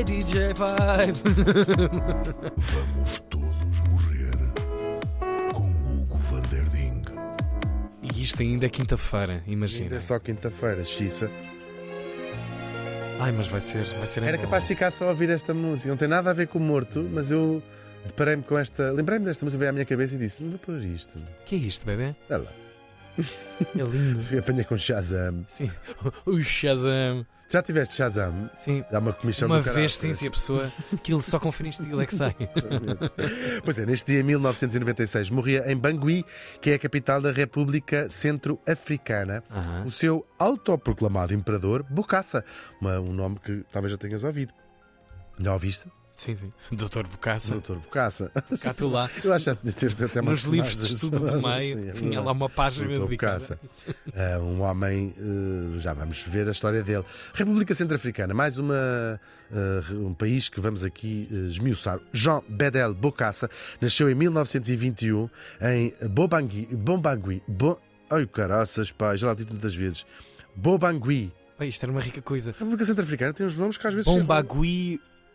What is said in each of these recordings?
Hey DJ Vibe! Vamos todos morrer com Hugo Van der Ding. e isto ainda é quinta-feira, Ainda imagina. é só quinta-feira, Xissa. Ai, mas vai ser, vai ser Era capaz de ficar só a ouvir esta música. Não tem nada a ver com o morto, mas eu deparei-me com esta. Lembrei-me desta música, veio à minha cabeça e disse: Vou pôr isto. que é isto, bebê? Olha lá. É lindo. Fui apanhei com Shazam. Sim. O Shazam. Já tiveste Shazam? Sim. Dá uma comissão Uma vez, sim, se a pessoa. Aquilo só com fim estilo é que sai. Pois é, neste dia 1996 morria em Bangui, que é a capital da República Centro-Africana, Aham. o seu autoproclamado imperador Bokassa, um nome que talvez já tenhas ouvido. Já ouviste? Sim, sim. Doutor Bocassa. Doutor Bokassa. Cá tu lá. Eu acho que teve até Nos livros de estudo do meio, Sim, é tinha lá uma página Doutor dedicada. Bokassa. Ah, um homem, eh, já vamos ver a história dele. República Centro-Africana, mais uma, ah, um país que vamos aqui eh, esmiuçar. Jean Bedel Bokassa nasceu em 1921 em Bobangui. Bombangui. Bo... Ai, caraças, pá, já lá disse tantas vezes. Bobangui. Isto era uma rica coisa. A República Centro-Africana tem uns nomes que às vezes. chegam-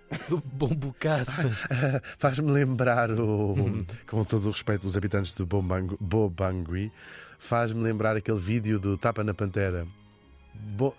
Bombagui. Bombucaça. Faz-me lembrar o. Com todo o respeito pelos habitantes de Bombang- Bobangui, faz-me lembrar aquele vídeo do Tapa na Pantera. Bo...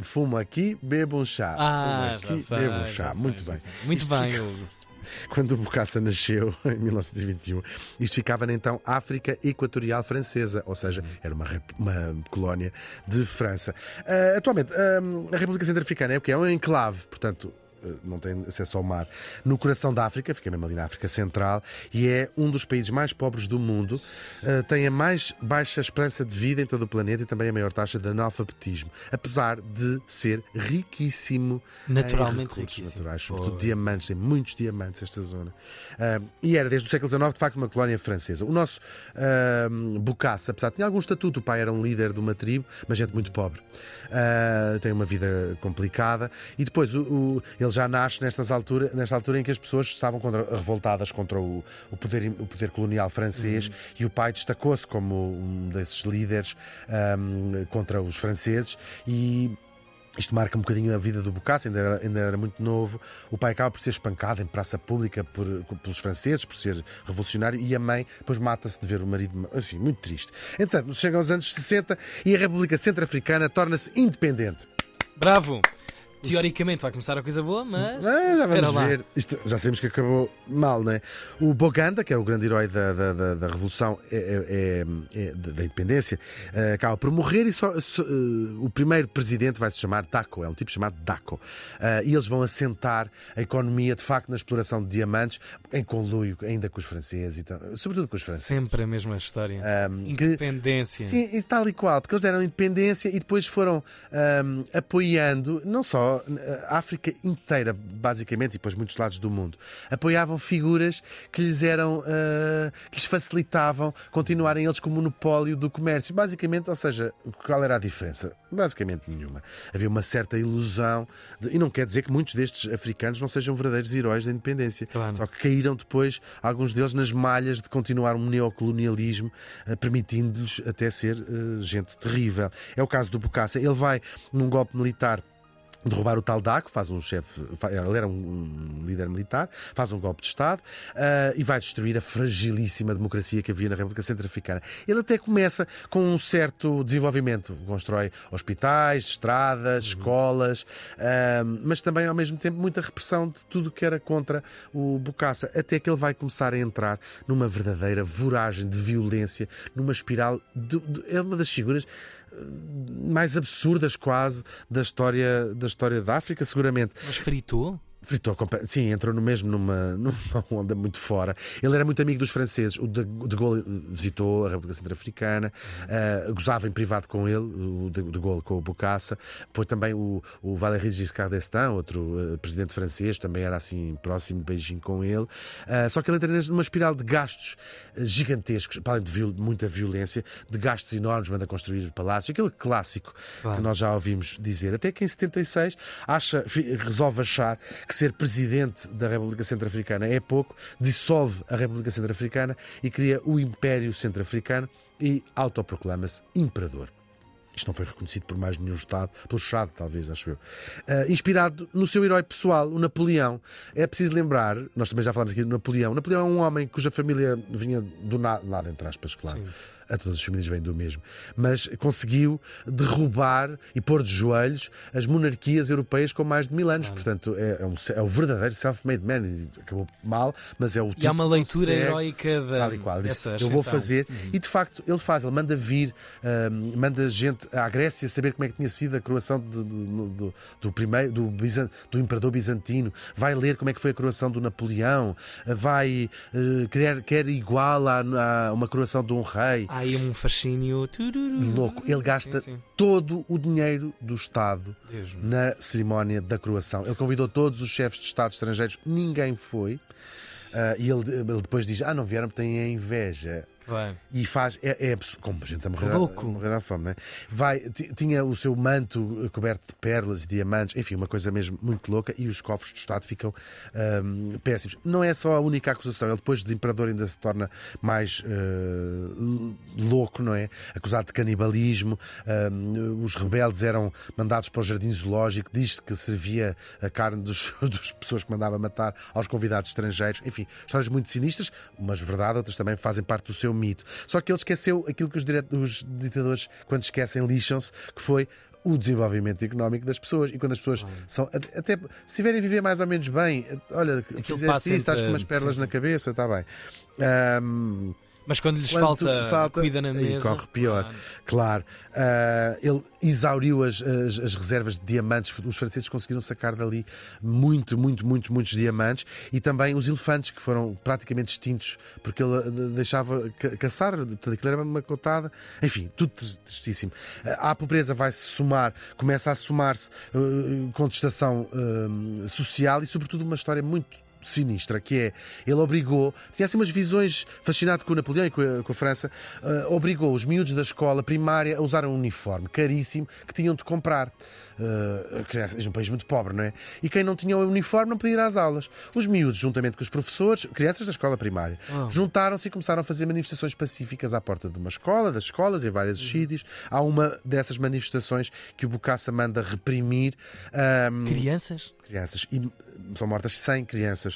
Fumo aqui, bebo um chá. Ah, Fumo sei. bebo um chá. sei, Muito bem. Muito Isto bem, fica-. Quando o Bokassa nasceu, em 1921, isto ficava na então África Equatorial Francesa, ou seja, era uma, uma colónia de França. Ah, atualmente, ah, a República Centro-Africana é o que? É um enclave, portanto. Ah, Não tem acesso ao mar, no coração da África, fica mesmo ali na África Central, e é um dos países mais pobres do mundo. Ah, tem a mais baixa esperança de vida em todo o planeta e também a maior taxa de analfabetismo, apesar de ser riquíssimo Naturalmente em riquíssimo. naturais, sobretudo Pois. diamantes, tem muitos diamantes esta zona. Ah, e era desde o século XIX, de facto, uma colónia francesa. O nosso ah, Bokassa, apesar de ter algum estatuto, o pai era um líder de uma tribo, mas gente muito pobre. Tem uma vida complicada. E depois o, o- ele já nasce nestas altura, nesta altura em que as pessoas estavam contra- revoltadas contra o, o poder, o poder colonial francês e o pai destacou-se como um desses líderes ah, contra os franceses e isto marca um bocadinho a vida do Bokassa, ainda era, ainda era muito novo. O pai acaba por ser espancado em praça pública por, pelos franceses, por ser revolucionário, e a mãe depois mata-se de ver o marido. Enfim, muito triste. Entanto, chegam aos anos 60 e a República Centro-Africana torna-se independente. Bravo! Teoricamente vai começar a coisa boa, mas. Ah, já vamos ver. Isto, já sabemos que acabou mal, não é? O Boganda, que é o grande herói da, da, da- da Revolução é, é- é- é- da Independência, eh, acaba por morrer e só, só, eh, o primeiro presidente vai se chamar Daco, é um tipo chamado Daco. Ah, e eles vão assentar a economia, de facto, na exploração de diamantes, em conluio ainda com os franceses, e tal, sobretudo com os franceses. Sempre a mesma história. Que- Independência. Sim, e tal e qual, porque eles deram independência e depois foram ahm, apoiando, não só a África inteira, basicamente, e depois muitos lados do mundo, apoiavam figuras que lhes eram, ah, que lhes facilitavam continuarem eles com o monopólio do comércio. Basicamente, ou seja, qual era a diferença? Basicamente nenhuma. Havia uma certa ilusão, de- e não quer dizer que muitos destes africanos não sejam verdadeiros heróis da independência. Claro. Só que caíram depois, alguns deles, nas malhas de continuar um neocolonialismo, eh, permitindo-lhes até ser eh, gente terrível. É o caso do Bokassa. Ele vai num golpe militar. Derrubar o tal Daco, faz um chefe, ele era um, líder militar, faz um golpe de Estado ah, e vai destruir a fragilíssima democracia que havia na República Centro-Africana. Ele até começa com um certo desenvolvimento, constrói hospitais, estradas, escolas, ah, mas também ao mesmo tempo muita repressão de tudo que era contra o Bokassa, até que ele vai começar a entrar numa verdadeira voragem de violência, numa espiral. De, de- é uma das figuras mais absurdas quase da história da história da África, seguramente. Mas fritou? Fritou, sim, entrou no mesmo numa, numa onda muito fora. Ele era muito amigo dos franceses. O de, de Gaulle visitou a República Centro-Africana, ah, gozava em privado com ele, o de, de Gaulle com o Bokassa. Depois também o, o Valéry Giscard d'Estaing, outro ah, presidente francês, também era assim próximo de beijinho com ele. Ah, só que ele entra numa espiral de gastos gigantescos, para além de viol- muita violência, de gastos enormes, manda construir palácios, aquele clássico Claro. que nós já ouvimos dizer. Até que em 76 acha, resolve achar que ser presidente da República Centro-Africana é pouco, dissolve a República Centro-Africana e cria o Império Centro-Africano e autoproclama-se imperador. Isto não foi reconhecido por mais nenhum Estado, pelo Estado, talvez, acho eu. Uh, inspirado no seu herói pessoal, o Napoleão. É preciso lembrar, nós também já falámos aqui do Napoleão. Napoleão é um homem cuja família vinha do nada, nada entre aspas, claro. Sim a todas as famílias vêm do mesmo, mas conseguiu derrubar e pôr de joelhos as monarquias europeias com mais de mil anos. Claro. Portanto, é, é, um, é, o verdadeiro self-made man. Acabou mal, mas é o tipo. E há tipo uma leitura heroica da. Tal e qual. Disse, eu vou fazer. Uhum. E de facto, ele faz, ele manda vir, uh, manda gente à Grécia saber como é que tinha sido a coroação de, de, do, do, primeiro, do, Bizan, do imperador bizantino, vai ler como é que foi a coroação do Napoleão, vai uh, querer, quer igual a, a uma coroação de um rei. Há aí um fascínio louco. Ele gasta sim, sim. todo o dinheiro do Estado na cerimónia da coroação. Ele convidou todos os chefes de Estado estrangeiros, ninguém foi. Uh, e ele, ele, depois diz: Ah, não vieram porque têm inveja. Vai. E faz, é, é como gente a morrer, a morrer à fome, não é? Vai, tinha o seu manto coberto de perlas e diamantes, enfim, uma coisa mesmo muito louca, e os cofres do Estado ficam um, péssimos. Não é só a única acusação, ele depois de imperador ainda se torna mais uh, louco, não é? Acusado de canibalismo, um, os rebeldes eram mandados para o jardim zoológico, diz-se que servia a carne dos, dos pessoas que mandava matar aos convidados estrangeiros, enfim, histórias muito sinistras, umas verdade, outras também fazem parte do seu mito. Só que ele esqueceu aquilo que os, os ditadores, quando esquecem, lixam-se, que foi o desenvolvimento económico das pessoas. E quando as pessoas são. Até se estiverem a viver mais ou menos bem, olha, Aquilo fizeste isso, estás com umas perlas sim, sim. na cabeça, está bem. Um, mas quando lhes quando falta, falta, comida na mesa. corre pior, claro. claro. Uh, ele exauriu as, as, as, reservas de diamantes. Os franceses conseguiram sacar dali muito, muito, muito, muitos diamantes. E também os elefantes, que foram praticamente extintos, porque ele ah, deixava caçar. Aquilo era uma cotada. Enfim, tudo tristíssimo. Uh, a pobreza vai se somar, começa a somar-se uh, contestação social e, sobretudo, uma história muito sinistra, que é ele obrigou, tinha assim umas visões fascinado com o Napoleão e com a, com a França, uh, obrigou os miúdos da escola primária a usar um uniforme caríssimo que tinham de comprar. Uh, crianças, um país muito pobre, não é? E quem não tinha o uniforme não podia ir às aulas. Os miúdos, juntamente com os professores, crianças da escola primária, oh. juntaram-se e começaram a fazer manifestações pacíficas à porta de uma escola, das escolas, em vários uhum. sítios. Há uma dessas manifestações que o Bocassa manda reprimir. Um, crianças? Crianças. E são mortas 100 crianças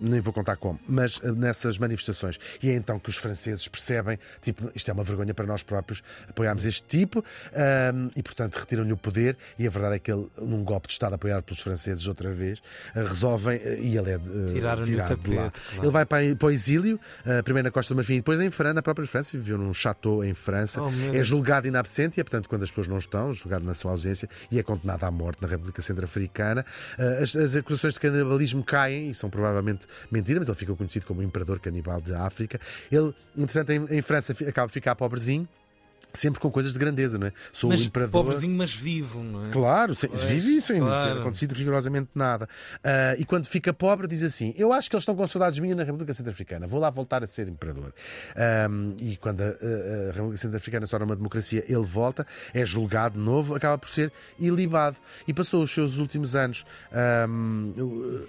nem vou contar como, mas eh, nessas manifestações. E é então que os franceses percebem, tipo, isto é uma vergonha para nós próprios, apoiámos este tipo um, e, portanto, retiram-lhe o poder. E a verdade é que ele, num golpe de Estado apoiado pelos franceses outra vez, eh, resolvem, eh, e ele é uh, tirado de lá. Claro. Ele vai para, para o exílio, uh, primeiro na Costa do Marfim e depois em França, na própria França, viveu num chateau em França. Oh, é julgado inabsente e é, portanto, quando as pessoas não estão, julgado na sua ausência e é condenado à morte na República Centro-Africana. Uh, as, as acusações de canibalismo caem e são provavelmente mentira, mas ele ficou conhecido como o imperador canibal de África. Ele, entretanto, em, em França acaba de ficar pobrezinho sempre com coisas de grandeza, não é? Sou mas o imperador. Pobrezinho, mas vivo, não é? Claro, pois, vive isso, claro. não ter acontecido rigorosamente nada. Uh, e quando fica pobre, diz assim: Eu acho que eles estão com saudades minhas na República Centro-Africana, vou lá voltar a ser imperador. Um, e quando a, a, a República Centro-Africana se torna uma democracia, ele volta, é julgado de novo, acaba por ser ilibado. E passou os seus últimos anos. Um,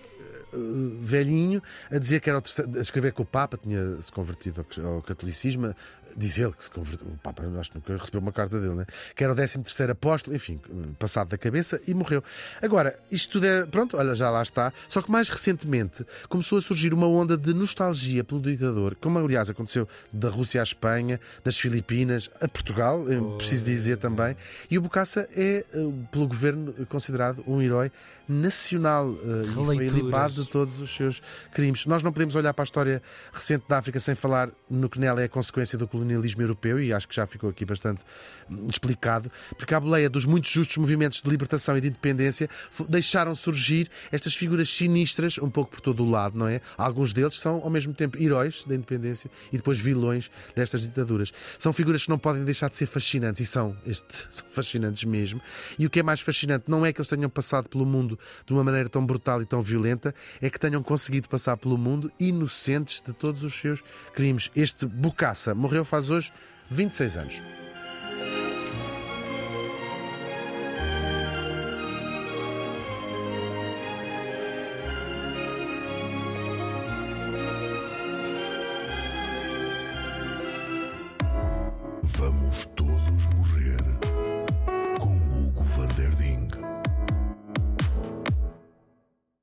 velhinho a dizer que era a escrever que o Papa tinha se convertido ao, catolicismo, diz ele que se converteu, o Papa acho que nunca recebeu uma carta dele, né? que era o 13 terceiro apóstolo, enfim, passado da cabeça e morreu. Agora, isto tudo é, pronto, olha, já lá está, só que mais recentemente começou a surgir uma onda de nostalgia pelo ditador, como aliás aconteceu da Rússia à Espanha, das Filipinas a Portugal, oh, preciso dizer sim. também, e o Bocassa é, eh, pelo governo, considerado um herói nacional uh, e foi limpado de todos os seus crimes. Nós não podemos olhar para a história recente da África sem falar no que nela é a consequência do colonialismo europeu, e acho que já ficou aqui bastante hum, explicado, porque à boleia dos muitos justos movimentos de libertação e de independência deixaram surgir estas figuras sinistras um pouco por todo o lado, não é? Alguns deles são ao mesmo tempo heróis da independência e depois vilões destas ditaduras. São figuras que não podem deixar de ser fascinantes e são, este, são fascinantes mesmo. E o que é mais fascinante não é que eles tenham passado pelo mundo de uma maneira tão brutal e tão violenta, é que tenham conseguido passar pelo mundo inocentes de todos os seus crimes. Este Bucaça morreu faz hoje 26 anos. Vamos todos morrer com Hugo Vanderding.